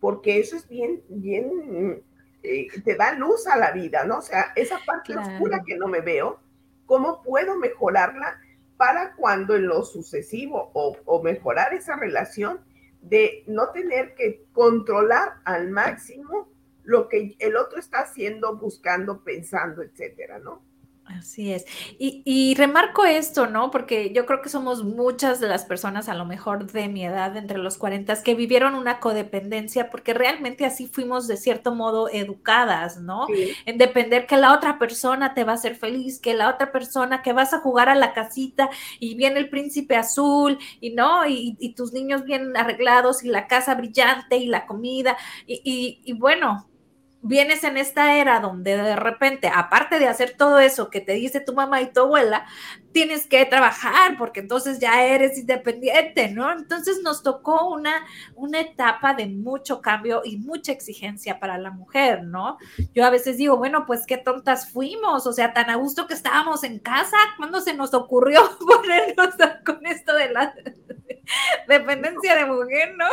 porque eso es bien, bien, eh, te da luz a la vida, ¿no? O sea, esa parte oscura que no me veo, ¿cómo puedo mejorarla para cuando en lo sucesivo o, o mejorar esa relación de no tener que controlar al máximo lo que el otro está haciendo, buscando, pensando, etcétera, ¿no? Así es. Y, remarco esto, ¿no? Porque yo creo que somos muchas de las personas, a lo mejor de mi edad, entre los 40, que vivieron una codependencia, porque realmente así fuimos de cierto modo educadas, ¿no? En depender que la otra persona te va a hacer feliz, que la otra persona que vas a jugar a la casita y viene el príncipe azul y no, y, tus niños bien arreglados y la casa brillante y la comida. y, y bueno, vienes en esta era donde de repente, aparte de hacer todo eso que te dice tu mamá y tu abuela, tienes que trabajar porque entonces ya eres independiente, ¿no? Entonces nos tocó una, una etapa de mucho cambio y mucha exigencia para la mujer, ¿no? Yo a veces digo, bueno, pues qué tontas fuimos, o sea, tan a gusto que estábamos en casa, ¿cuándo se nos ocurrió ponernos con esto de la dependencia de mujer, ¿no?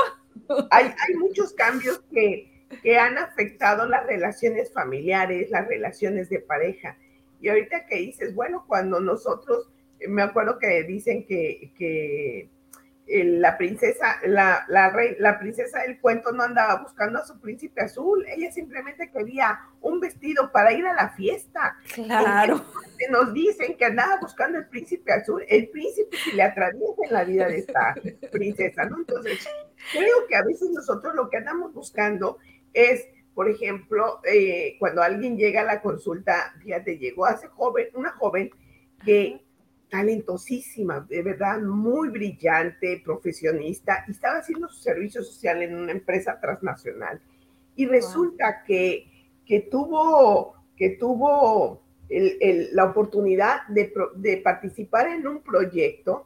Hay, hay muchos cambios que que han afectado las relaciones familiares, las relaciones de pareja. Y ahorita que dices, bueno, cuando nosotros, me acuerdo que dicen que, que la princesa, la, la, rey, la princesa del cuento no andaba buscando a su príncipe azul, ella simplemente quería un vestido para ir a la fiesta. Claro. Nos dicen que andaba buscando el príncipe azul, el príncipe que le atraviesa en la vida de esta princesa, ¿no? Entonces, creo que a veces nosotros lo que andamos buscando es, por ejemplo, eh, cuando alguien llega a la consulta, fíjate, llegó hace joven, una joven que talentosísima, de verdad, muy brillante, profesionista, y estaba haciendo su servicio social en una empresa transnacional. Y resulta que, que tuvo, que tuvo la oportunidad de, de participar en un proyecto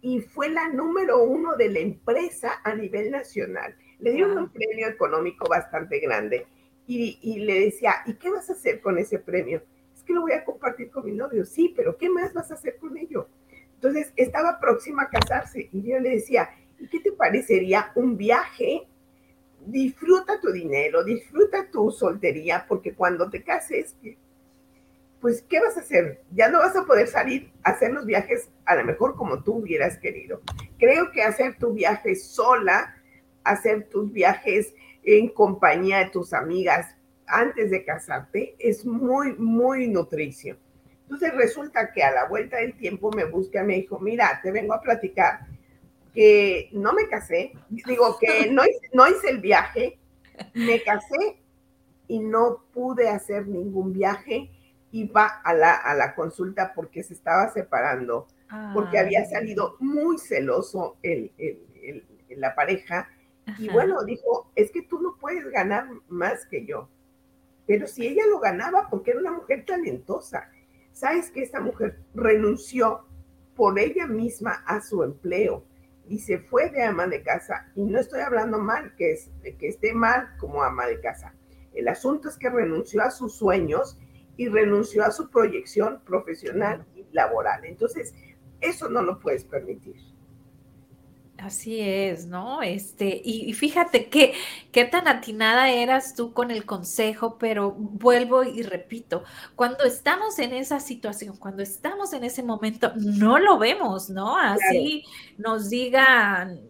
y fue la número uno de la empresa a nivel nacional le dieron un premio económico bastante grande y, le decía, ¿y qué vas a hacer con ese premio? Es que lo voy a compartir con mi novio. Sí, pero ¿qué más vas a hacer con ello? Entonces, estaba próxima a casarse y yo le decía, ¿y qué te parecería un viaje disfruta tu dinero, disfruta tu soltería, porque cuando te cases, pues, ¿qué vas a hacer? Ya no vas a poder salir a hacer los viajes a lo mejor como tú hubieras querido. Creo que hacer tu viaje sola, hacer tus viajes en compañía de tus amigas antes de casarte es muy, muy nutricio. Entonces resulta que a la vuelta del tiempo me busca, me dijo, mira, te vengo a platicar que no me casé, digo que no hice, no hice el viaje, me casé y no pude hacer ningún viaje, iba a la, a la consulta porque se estaba separando, porque había salido muy celoso el, la pareja. Y bueno, dijo, es que tú no puedes ganar más que yo. Pero si ella lo ganaba porque era una mujer talentosa, ¿sabes que esta mujer renunció por ella misma a su empleo? y se fue de ama de casa. Y no estoy hablando mal, que, es, que esté mal como ama de casa. El asunto es que renunció a sus sueños y renunció a su proyección profesional y laboral. Entonces, eso no lo puedes permitir. Así es, ¿no? Este, y, fíjate que qué tan atinada eras tú con el consejo, pero vuelvo y repito, cuando estamos en esa situación, cuando estamos en ese momento, no lo vemos, ¿no? Así nos digan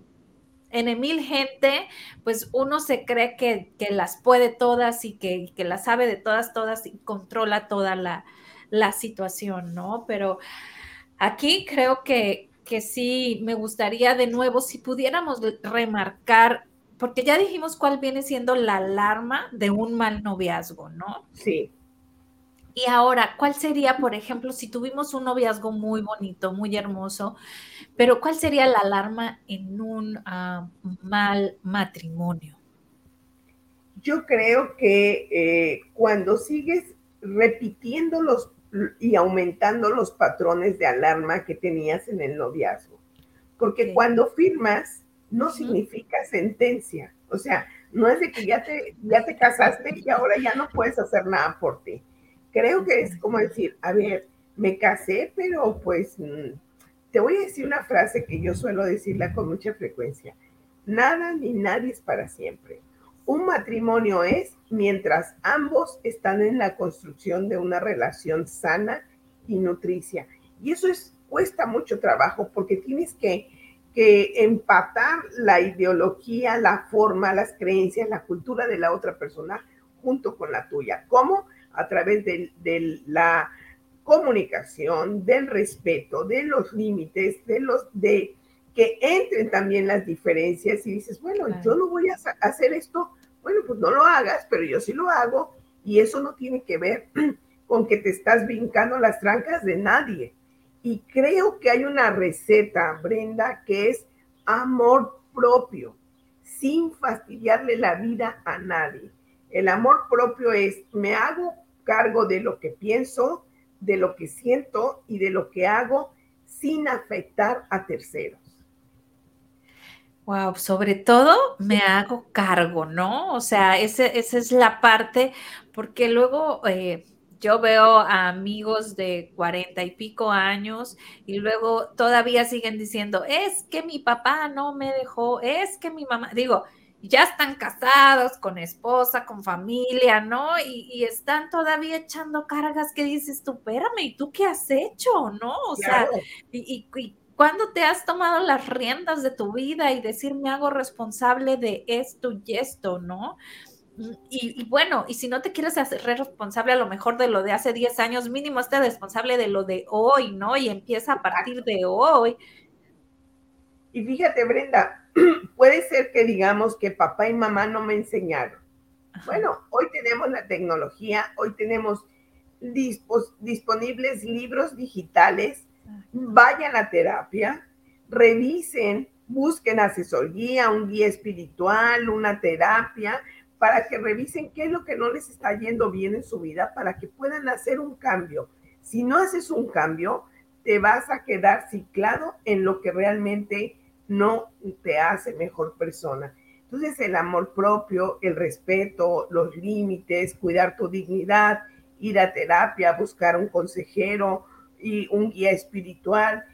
en mil gente, pues uno se cree que, las puede todas y que, que las sabe de todas, todas y controla toda la, la situación, ¿no? Pero aquí creo que, que sí me gustaría de nuevo, si pudiéramos remarcar, porque ya dijimos cuál viene siendo la alarma de un mal noviazgo, ¿no? Sí. Y ahora, ¿cuál sería, por ejemplo, si tuvimos un noviazgo muy bonito, muy hermoso, pero cuál sería la alarma en un ah, mal matrimonio? Yo creo que eh, cuando sigues repitiendo los y aumentando los patrones de alarma que tenías en el noviazgo. Porque cuando firmas no significa sentencia. O sea, no es de que ya te, ya te casaste y ahora ya no puedes hacer nada por ti. Creo que es como decir, a ver, me casé, pero pues mm, te voy a decir una frase que yo suelo decirla con mucha frecuencia. Nada ni nadie es para siempre. Un matrimonio es mientras ambos están en la construcción de una relación sana y nutricia. Y eso es, cuesta mucho trabajo porque tienes que, que empatar la ideología, la forma, las creencias, la cultura de la otra persona junto con la tuya. ¿Cómo? A través de, de la comunicación, del respeto, de los límites, de los de que entren también las diferencias y dices, bueno, yo no voy a hacer esto, bueno, pues no lo hagas, pero yo sí lo hago y eso no tiene que ver con que te estás brincando las trancas de nadie. Y creo que hay una receta, Brenda, que es amor propio, sin fastidiarle la vida a nadie. El amor propio es, me hago cargo de lo que pienso, de lo que siento y de lo que hago sin afectar a terceros. Wow, sobre todo me hago cargo, ¿no? O sea, esa es la parte, porque luego eh, yo veo a amigos de cuarenta y pico años y luego todavía siguen diciendo, es que mi papá no me dejó, es que mi mamá, digo, ya están casados con esposa, con familia, ¿no? Y, están todavía echando cargas que dices tú, espérame, ¿y tú qué has hecho, no? O sea, y, y ¿Cuándo te has tomado las riendas de tu vida y decir, me hago responsable de esto y esto, ¿no? Y, bueno, y si no te quieres hacer responsable a lo mejor de lo de hace 10 años, mínimo esté responsable de lo de hoy, ¿no? Y empieza a partir de hoy. Y fíjate, Brenda, puede ser que digamos que papá y mamá no me enseñaron. Bueno, hoy tenemos la tecnología, hoy tenemos disponibles libros digitales vayan a terapia, revisen, busquen asesoría, un guía espiritual, una terapia, para que revisen qué es lo que no les está yendo bien en su vida, para que puedan hacer un cambio. Si no haces un cambio, te vas a quedar ciclado en lo que realmente no te hace mejor persona. Entonces el amor propio, el respeto, los límites, cuidar tu dignidad, ir a terapia, buscar un consejero, y un guía espiritual.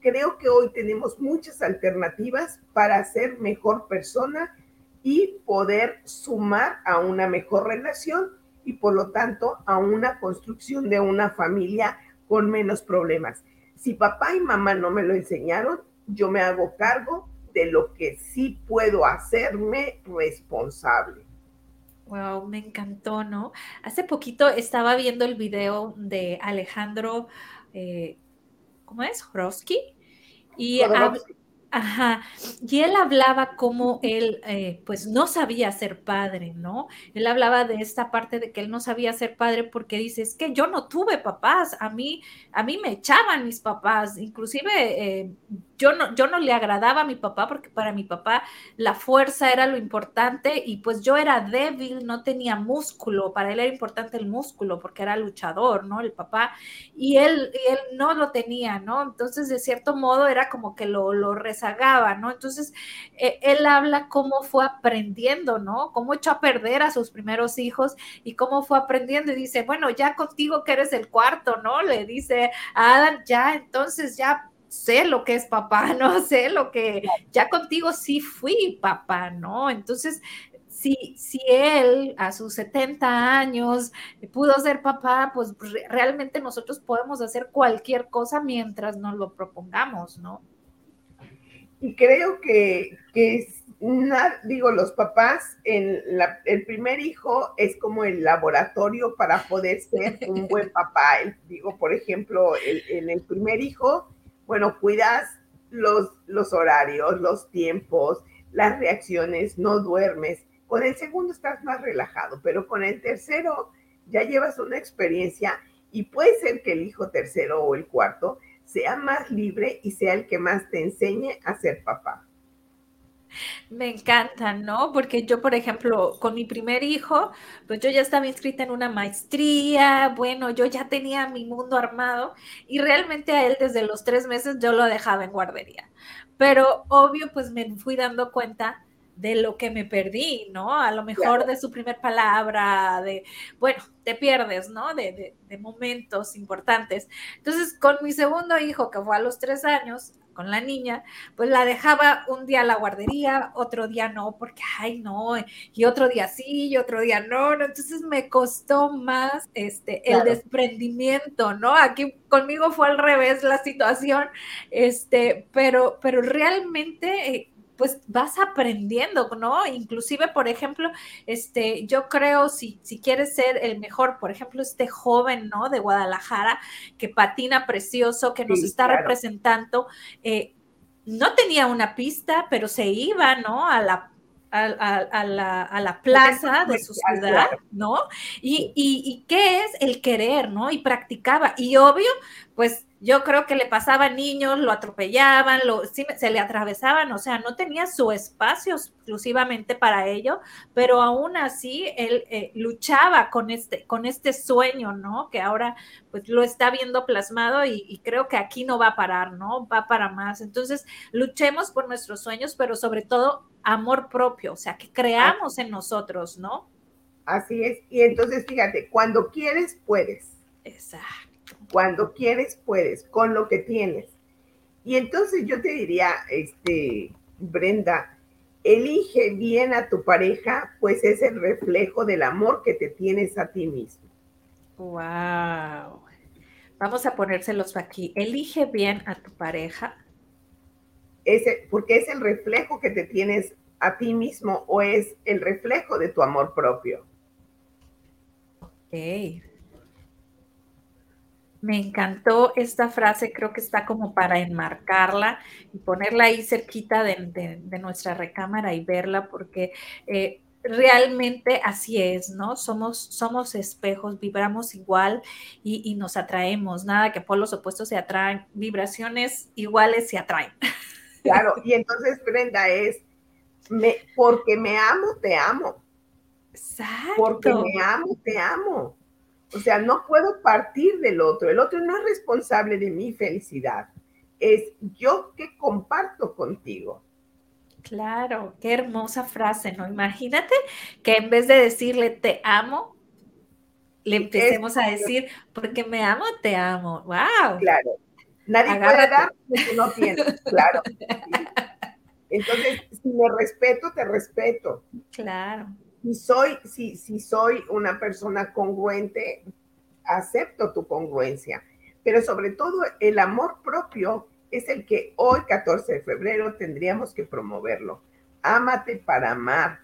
Creo que hoy tenemos muchas alternativas para ser mejor persona y poder sumar a una mejor relación y por lo tanto a una construcción de una familia con menos problemas. Si papá y mamá no me lo enseñaron, yo me hago cargo de lo que sí puedo hacerme responsable. Wow, me encantó, ¿no? Hace poquito estaba viendo el video de Alejandro, eh, ¿cómo es? Jorowski. Y Ajá, y él hablaba como él, eh, pues no sabía ser padre, ¿no? Él hablaba de esta parte de que él no sabía ser padre porque dice, es que yo no tuve papás, a mí, a mí me echaban mis papás, inclusive eh, yo no, yo no le agradaba a mi papá porque para mi papá la fuerza era lo importante y pues yo era débil, no tenía músculo, para él era importante el músculo porque era luchador, ¿no? El papá, y él, y él no lo tenía, ¿no? Entonces, de cierto modo, era como que lo, lo rezagaba, ¿no? Entonces, eh, él habla cómo fue aprendiendo, ¿no? Cómo echó a perder a sus primeros hijos y cómo fue aprendiendo y dice, bueno, ya contigo que eres el cuarto, ¿no? Le dice a Adam, ya, entonces ya sé lo que es papá, ¿no? Sé lo que ya contigo sí fui papá, ¿no? Entonces, si, si él a sus 70 años pudo ser papá, pues realmente nosotros podemos hacer cualquier cosa mientras nos lo propongamos, ¿no? Y creo que, que digo, los papás, en el primer hijo es como el laboratorio para poder ser un buen papá. digo, por ejemplo, en el primer hijo, bueno, cuidas los, los horarios, los tiempos, las reacciones, no duermes. Con el segundo estás más relajado, pero con el tercero ya llevas una experiencia y puede ser que el hijo tercero o el cuarto sea más libre y sea el que más te enseñe a ser papá. Me encanta, ¿no? Porque yo, por ejemplo, con mi primer hijo, pues yo ya estaba inscrita en una maestría, bueno, yo ya tenía mi mundo armado y realmente a él desde los tres meses yo lo dejaba en guardería. Pero obvio, pues me fui dando cuenta de lo que me perdí, ¿no? A lo mejor de su primer palabra, de, bueno, te pierdes, ¿no? De, de, momentos importantes. Entonces, con mi segundo hijo, que fue a los tres años, con la niña, pues la dejaba un día a la guardería, otro día no, porque, ay, no, y otro día sí, y otro día no, no. entonces me costó más este, el desprendimiento, ¿no? Aquí conmigo fue al revés la situación, este, pero, pero realmente... Eh, pues vas aprendiendo, ¿no? Inclusive, por ejemplo, este, yo creo si, si quieres ser el mejor, por ejemplo, este joven, ¿no? De Guadalajara, que patina precioso, que nos está representando, eh, no tenía una pista, pero se iba, ¿no? A la a, la, a, la, plaza de su ciudad, ¿no? Y, y, y, qué es el querer, ¿no? Y practicaba. Y obvio, pues yo creo que le pasaban niños, lo atropellaban, lo, se le atravesaban, o sea, no tenía su espacio exclusivamente para ello, pero aún así él eh, luchaba con este, con este sueño, ¿no? Que ahora pues lo está viendo plasmado y, y, creo que aquí no va a parar, ¿no? Va para más. Entonces, luchemos por nuestros sueños, pero sobre todo amor propio, o sea, que creamos en nosotros, ¿no? Así es. Y entonces, fíjate, cuando quieres, puedes. Exacto. Cuando quieres, puedes, con lo que tienes. Y entonces yo te diría, este, Brenda, elige bien a tu pareja, pues es el reflejo del amor que te tienes a ti mismo. Wow. Vamos a ponérselos aquí. Elige bien a tu pareja. Ese, porque es el reflejo que te tienes a ti mismo o es el reflejo de tu amor propio. Ok, me encantó esta frase, creo que está como para enmarcarla y ponerla ahí cerquita de, nuestra recámara y verla porque eh, realmente así es, ¿no? Somos, somos espejos, vibramos igual y, nos atraemos, nada que por los opuestos se atraen, vibraciones iguales se atraen. Claro, y entonces Brenda es, me, porque me amo, te amo. Exacto. Porque me amo, te amo. O sea, no puedo partir del otro. El otro no es responsable de mi felicidad. Es yo que comparto contigo. Claro, qué hermosa frase, ¿no? Imagínate que en vez de decirle te amo, le empecemos a decir porque me amo, te amo. ¡Wow! Claro. Nadie puede dar lo que no tiene. Claro. Entonces, si me respeto, te respeto. Claro. Si soy, si, si soy una persona congruente, acepto tu congruencia. Pero sobre todo, el amor propio es el que hoy, 14 de febrero, tendríamos que promoverlo. Ámate para amar.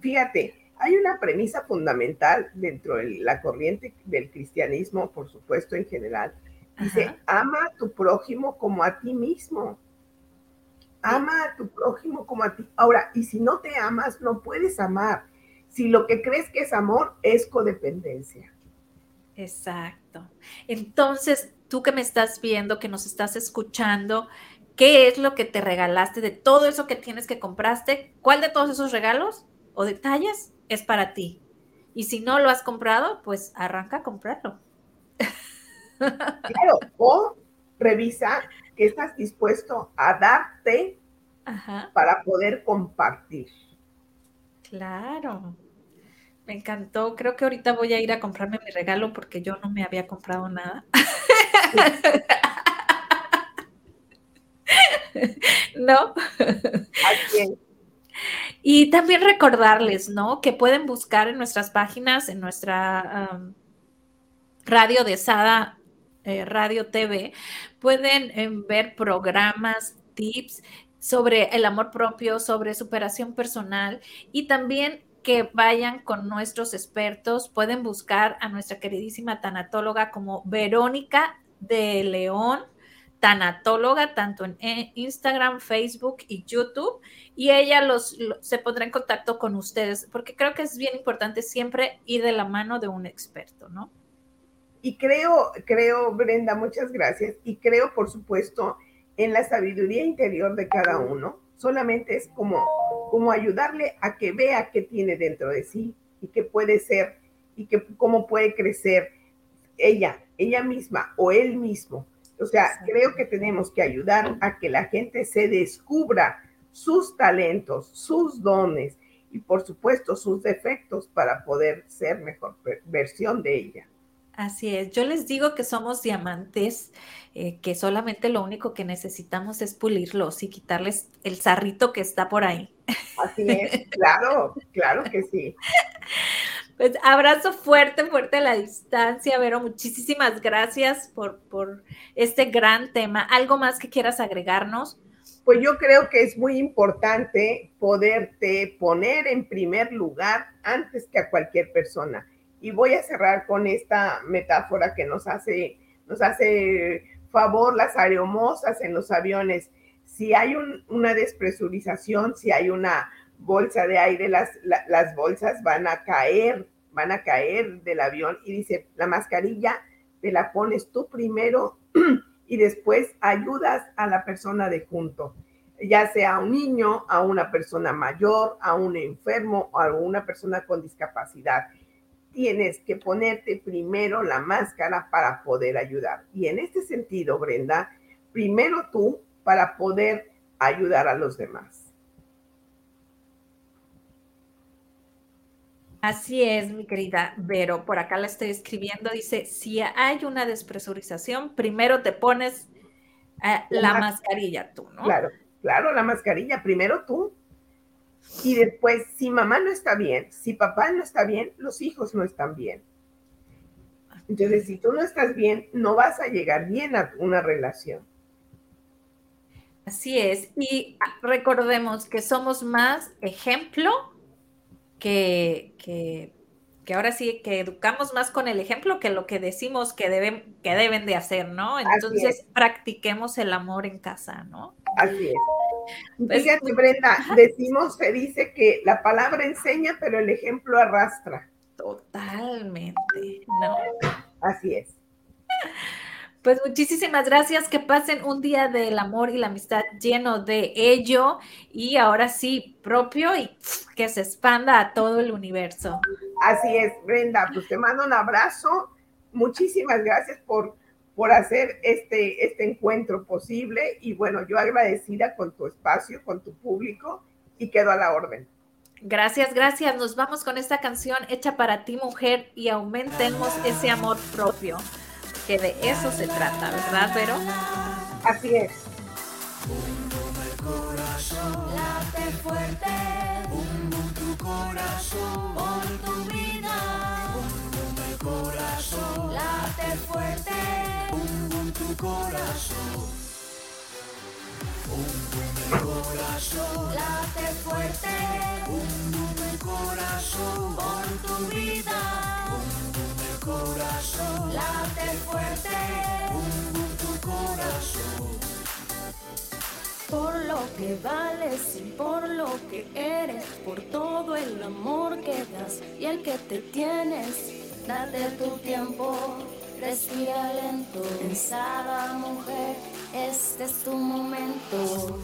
Fíjate, hay una premisa fundamental dentro de la corriente del cristianismo, por supuesto, en general. Dice, ama a tu prójimo como a ti mismo. Ama a tu prójimo como a ti. Ahora, y si no te amas, no puedes amar. Si lo que crees que es amor es codependencia. Exacto. Entonces, tú que me estás viendo, que nos estás escuchando, ¿qué es lo que te regalaste de todo eso que tienes que compraste? ¿Cuál de todos esos regalos o detalles es para ti. Y si no lo has comprado, pues arranca a comprarlo. Claro, o revisa que estás dispuesto a darte para poder compartir. Claro. Me encantó. Creo que ahorita voy a ir a comprarme mi regalo porque yo no me había comprado nada. ¿No? Así y también recordarles, ¿no? Que pueden buscar en nuestras páginas, en nuestra radio de Sada eh, Radio TV, pueden em, ver programas, tips sobre el amor propio, sobre superación personal y también que vayan con nuestros expertos. Pueden buscar a nuestra queridísima tanatóloga como Verónica de León tanatóloga, tanto en eh, Instagram, Facebook y YouTube, y ella los, se pondrá en contacto con ustedes, porque creo que es bien importante siempre ir de la mano de un experto, ¿no? Y creo, creo, Brenda, muchas gracias, y creo, por supuesto, en la sabiduría interior de cada uno, solamente es como, como ayudarle a que vea qué tiene dentro de sí y qué puede ser y que, cómo puede crecer ella, ella misma o él mismo. O sea, creo que tenemos que ayudar a que la gente se descubra sus talentos, sus dones y por supuesto sus defectos para poder ser mejor versión de ella. Así es, yo les digo que somos diamantes, eh, que solamente lo único que necesitamos es pulirlos y quitarles el zarrito que está por ahí. Así es, claro, claro que sí. Pues abrazo fuerte, fuerte a la distancia, Vero. Muchísimas gracias por, por este gran tema. ¿Algo más que quieras agregarnos? Pues yo creo que es muy importante poderte poner en primer lugar antes que a cualquier persona. Y voy a cerrar con esta metáfora que nos hace, nos hace favor las aeromosas en los aviones. Si hay una despresurización, si hay una bolsa de aire, las, las bolsas van a caer, van a caer del avión y dice, la mascarilla te la pones tú primero y después ayudas a la persona de junto, ya sea a un niño, a una persona mayor, a un enfermo o a una persona con discapacidad. Tienes que ponerte primero la máscara para poder ayudar. Y en este sentido, Brenda, primero tú para poder ayudar a los demás. Así es, mi querida Vero. Por acá la estoy escribiendo. Dice, si hay una despresurización, primero te pones eh, la mascarilla tú, ¿no? Claro, claro, la mascarilla. Primero tú. Y después, si mamá no está bien, si papá no está bien, los hijos no están bien. Entonces, si tú no estás bien, no vas a llegar bien a una relación. Así es. Y recordemos que somos más ejemplo que, que, ahora sí que educamos más con el ejemplo que lo que decimos que deben, que deben de hacer, ¿no? Entonces practiquemos el amor en casa, ¿no? Así es. Pues, Fíjate, Brenda, decimos, se dice que la palabra enseña, pero el ejemplo arrastra. Totalmente, ¿no? Así es. Pues muchísimas gracias, que pasen un día del amor y la amistad lleno de ello y ahora sí propio y que se expanda a todo el universo. Así es, Brenda, pues te mando un abrazo. Muchísimas gracias por, por hacer este, este encuentro posible y bueno, yo agradecida con tu espacio, con tu público y quedo a la orden. Gracias, gracias. Nos vamos con esta canción hecha para ti, mujer, y aumentemos ese amor propio que de eso se trata, ¿verdad, Pero? Así es. corazón. Late fuerte. Bum bum tu corazón. Por tu vida. Bum bum el corazón. Late fuerte. Corazón. Bum el corazón. Late fuerte. Bum el corazón. Por tu vida. Bum el corazón. Late fuerte. Bum tu corazón. Por lo que vales y por lo que eres, por todo el amor que das y el que te tienes, date tu tiempo, respira lento, pensada mujer, este es tu momento.